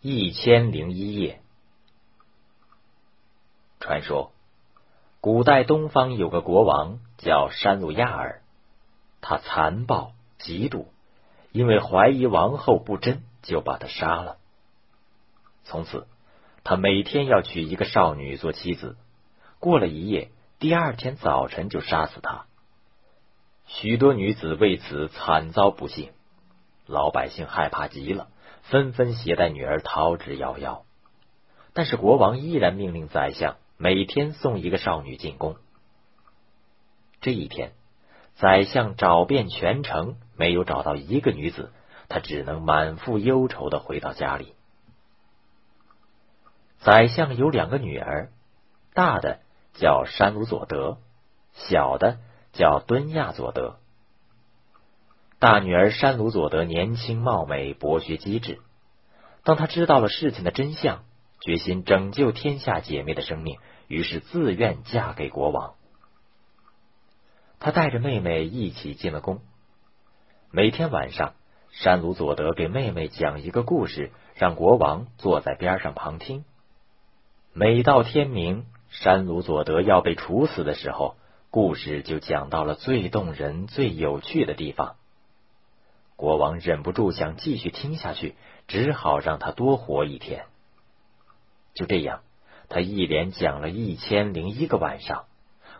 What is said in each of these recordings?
一千零一夜。传说，古代东方有个国王叫山鲁亚尔，他残暴嫉妒，因为怀疑王后不贞，就把她杀了。从此，他每天要娶一个少女做妻子，过了一夜，第二天早晨就杀死她。许多女子为此惨遭不幸，老百姓害怕极了。纷纷携带女儿逃之夭夭，但是国王依然命令宰相每天送一个少女进宫。这一天，宰相找遍全城，没有找到一个女子，他只能满腹忧愁的回到家里。宰相有两个女儿，大的叫山鲁佐德，小的叫敦亚佐德。大女儿山鲁佐德年轻貌美，博学机智。当她知道了事情的真相，决心拯救天下姐妹的生命，于是自愿嫁给国王。他带着妹妹一起进了宫。每天晚上，山鲁佐德给妹妹讲一个故事，让国王坐在边上旁听。每到天明，山鲁佐德要被处死的时候，故事就讲到了最动人、最有趣的地方。国王忍不住想继续听下去，只好让他多活一天。就这样，他一连讲了一千零一个晚上。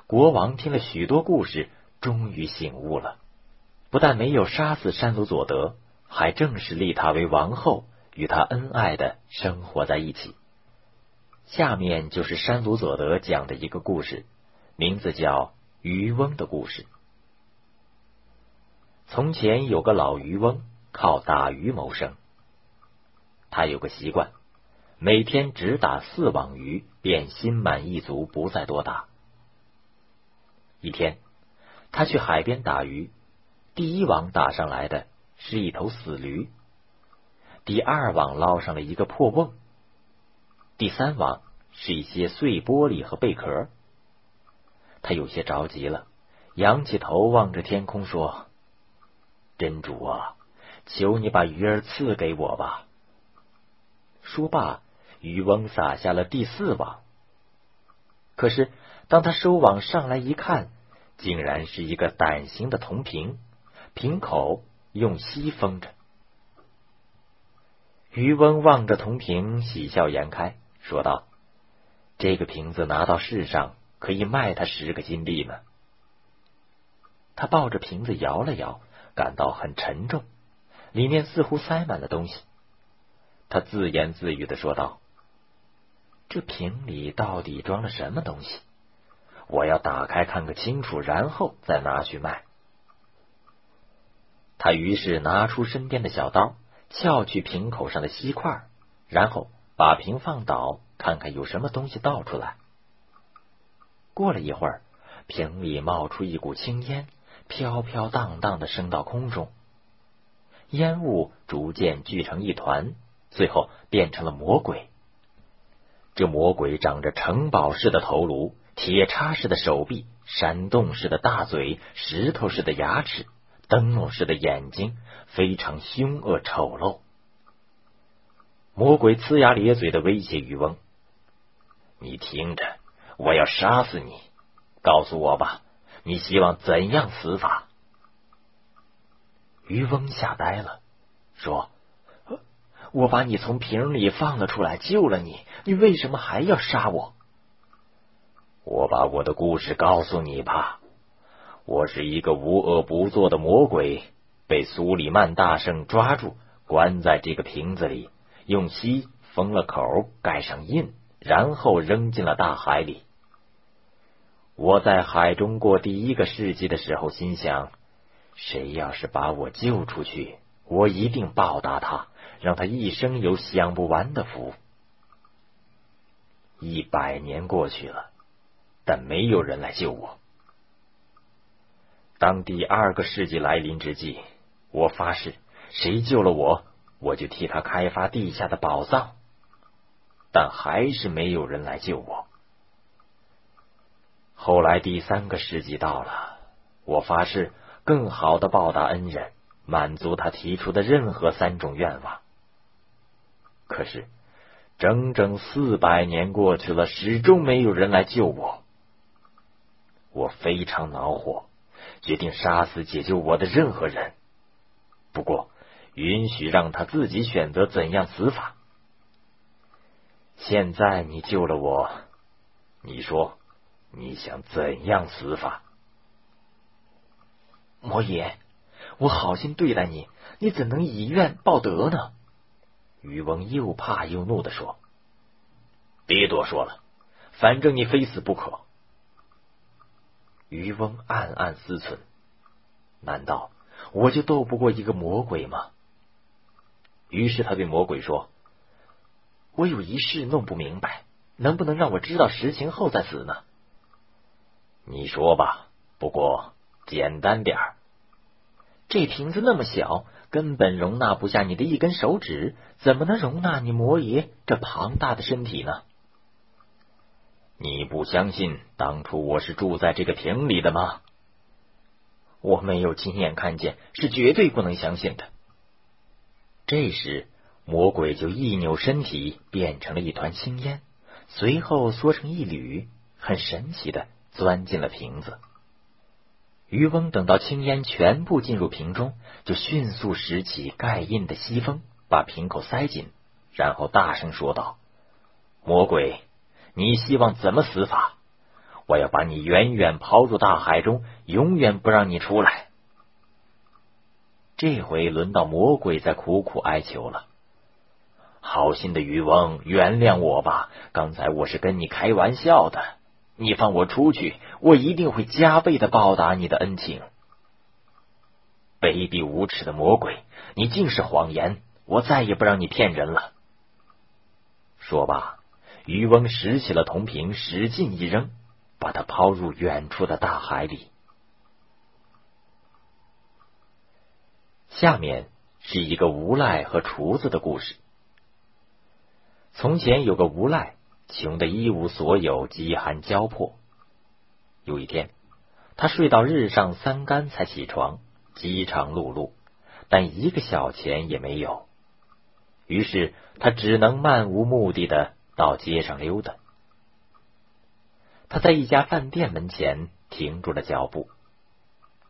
国王听了许多故事，终于醒悟了。不但没有杀死山鲁佐德，还正式立她为王后，与她恩爱的生活在一起。下面就是山鲁佐德讲的一个故事，名字叫《渔翁的故事》。从前有个老渔翁，靠打鱼谋生。他有个习惯，每天只打四网鱼，便心满意足，不再多打。一天，他去海边打鱼，第一网打上来的是一头死驴，第二网捞上了一个破瓮，第三网是一些碎玻璃和贝壳。他有些着急了，仰起头望着天空说。真主啊，求你把鱼儿赐给我吧！说罢，渔翁撒下了第四网。可是，当他收网上来一看，竟然是一个胆形的铜瓶，瓶口用锡封着。渔翁望着铜瓶，喜笑颜开，说道：“这个瓶子拿到市上，可以卖他十个金币呢。”他抱着瓶子摇了摇。感到很沉重，里面似乎塞满了东西。他自言自语的说道：“这瓶里到底装了什么东西？我要打开看个清楚，然后再拿去卖。”他于是拿出身边的小刀，撬去瓶口上的锡块，然后把瓶放倒，看看有什么东西倒出来。过了一会儿，瓶里冒出一股青烟。飘飘荡荡的升到空中，烟雾逐渐聚成一团，最后变成了魔鬼。这魔鬼长着城堡似的头颅、铁叉似的手臂、山洞似的大嘴、石头似的牙齿、灯笼似的眼睛，非常凶恶丑陋。魔鬼呲牙咧嘴的威胁渔翁：“你听着，我要杀死你，告诉我吧。”你希望怎样死法？渔翁吓呆了，说：“我把你从瓶里放了出来，救了你，你为什么还要杀我？”我把我的故事告诉你吧。我是一个无恶不作的魔鬼，被苏里曼大圣抓住，关在这个瓶子里，用锡封了口，盖上印，然后扔进了大海里。我在海中过第一个世纪的时候，心想：谁要是把我救出去，我一定报答他，让他一生有享不完的福。一百年过去了，但没有人来救我。当第二个世纪来临之际，我发誓，谁救了我，我就替他开发地下的宝藏。但还是没有人来救我。后来第三个世纪到了，我发誓更好的报答恩人，满足他提出的任何三种愿望。可是整整四百年过去了，始终没有人来救我。我非常恼火，决定杀死解救我的任何人。不过，允许让他自己选择怎样死法。现在你救了我，你说你想怎样死法？魔爷，我好心对待你，你怎能以怨报德呢？渔翁又怕又怒的说：“别多说了，反正你非死不可。”渔翁暗暗思忖：难道我就斗不过一个魔鬼吗？于是他对魔鬼说：“我有一事弄不明白，能不能让我知道实情后再死呢？”你说吧，不过简单点儿。这瓶子那么小，根本容纳不下你的一根手指，怎么能容纳你魔爷这庞大的身体呢？你不相信当初我是住在这个瓶里的吗？我没有亲眼看见，是绝对不能相信的。这时，魔鬼就一扭身体，变成了一团青烟，随后缩成一缕，很神奇的钻进了瓶子。渔翁等到青烟全部进入瓶中，就迅速拾起盖印的西风，把瓶口塞紧，然后大声说道：“魔鬼，你希望怎么死法？我要把你远远抛入大海中，永远不让你出来。”这回轮到魔鬼在苦苦哀求了：“好心的渔翁，原谅我吧，刚才我是跟你开玩笑的。”你放我出去，我一定会加倍的报答你的恩情。卑鄙无耻的魔鬼，你尽是谎言！我再也不让你骗人了。说罢，渔翁拾起了铜瓶，使劲一扔，把它抛入远处的大海里。下面是一个无赖和厨子的故事。从前有个无赖。穷的一无所有，饥寒交迫。有一天，他睡到日上三竿才起床，饥肠辘辘，但一个小钱也没有。于是他只能漫无目的的到街上溜达。他在一家饭店门前停住了脚步。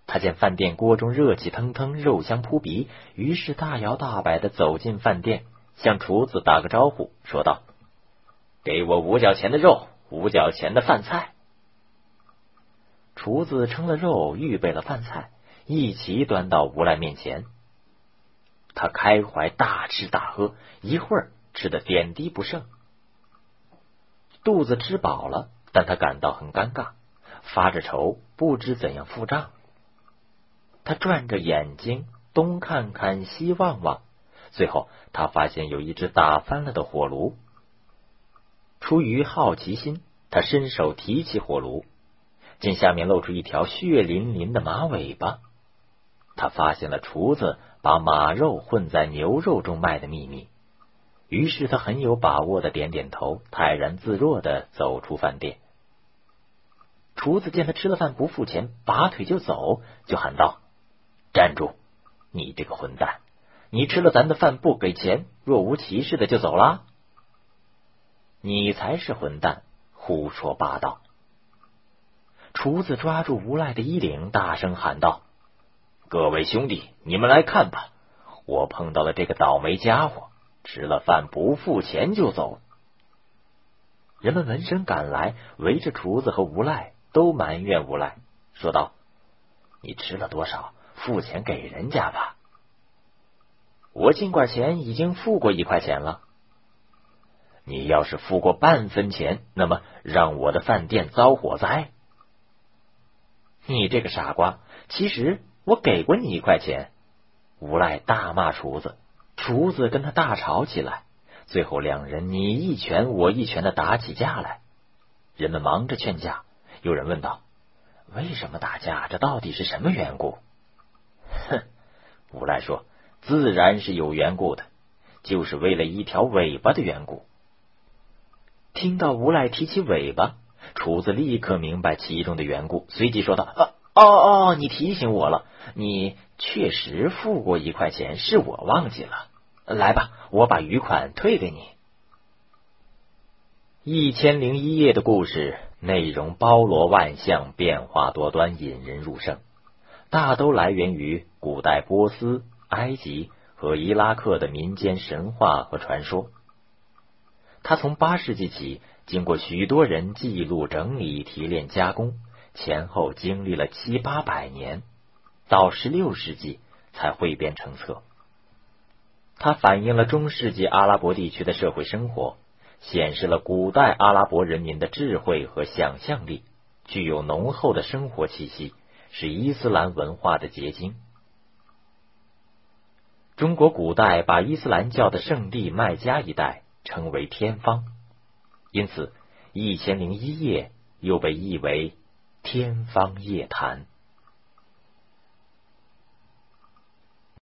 他见饭店锅中热气腾腾，肉香扑鼻，于是大摇大摆的走进饭店，向厨子打个招呼，说道。给我五角钱的肉，五角钱的饭菜。厨子称了肉，预备了饭菜，一齐端到无赖面前。他开怀大吃大喝，一会儿吃的点滴不剩。肚子吃饱了，但他感到很尴尬，发着愁，不知怎样付账。他转着眼睛，东看看，西望望，最后他发现有一只打翻了的火炉。出于好奇心，他伸手提起火炉，见下面露出一条血淋淋的马尾巴。他发现了厨子把马肉混在牛肉中卖的秘密，于是他很有把握的点点头，泰然自若的走出饭店。厨子见他吃了饭不付钱，拔腿就走，就喊道：“站住！你这个混蛋！你吃了咱的饭不给钱，若无其事的就走了。”你才是混蛋，胡说八道！厨子抓住无赖的衣领，大声喊道：“各位兄弟，你们来看吧！我碰到了这个倒霉家伙，吃了饭不付钱就走。”人们闻声赶来，围着厨子和无赖，都埋怨无赖，说道：“你吃了多少？付钱给人家吧！我尽管钱已经付过一块钱了。”你要是付过半分钱，那么让我的饭店遭火灾。你这个傻瓜！其实我给过你一块钱。无赖大骂厨子，厨子跟他大吵起来，最后两人你一拳我一拳的打起架来。人们忙着劝架，有人问道：“为什么打架？这到底是什么缘故？”哼，无赖说：“自然是有缘故的，就是为了一条尾巴的缘故。”听到无赖提起尾巴，厨子立刻明白其中的缘故，随即说道：“哦哦哦，你提醒我了，你确实付过一块钱，是我忘记了。来吧，我把余款退给你。一千零一夜的故事内容包罗万象，变化多端，引人入胜，大都来源于古代波斯、埃及和伊拉克的民间神话和传说。它从八世纪起，经过许多人记录、整理、提炼、加工，前后经历了七八百年，到十六世纪才汇编成册。它反映了中世纪阿拉伯地区的社会生活，显示了古代阿拉伯人民的智慧和想象力，具有浓厚的生活气息，是伊斯兰文化的结晶。中国古代把伊斯兰教的圣地麦加一带。称为天方，因此《一千零一夜》又被译为《天方夜谭》。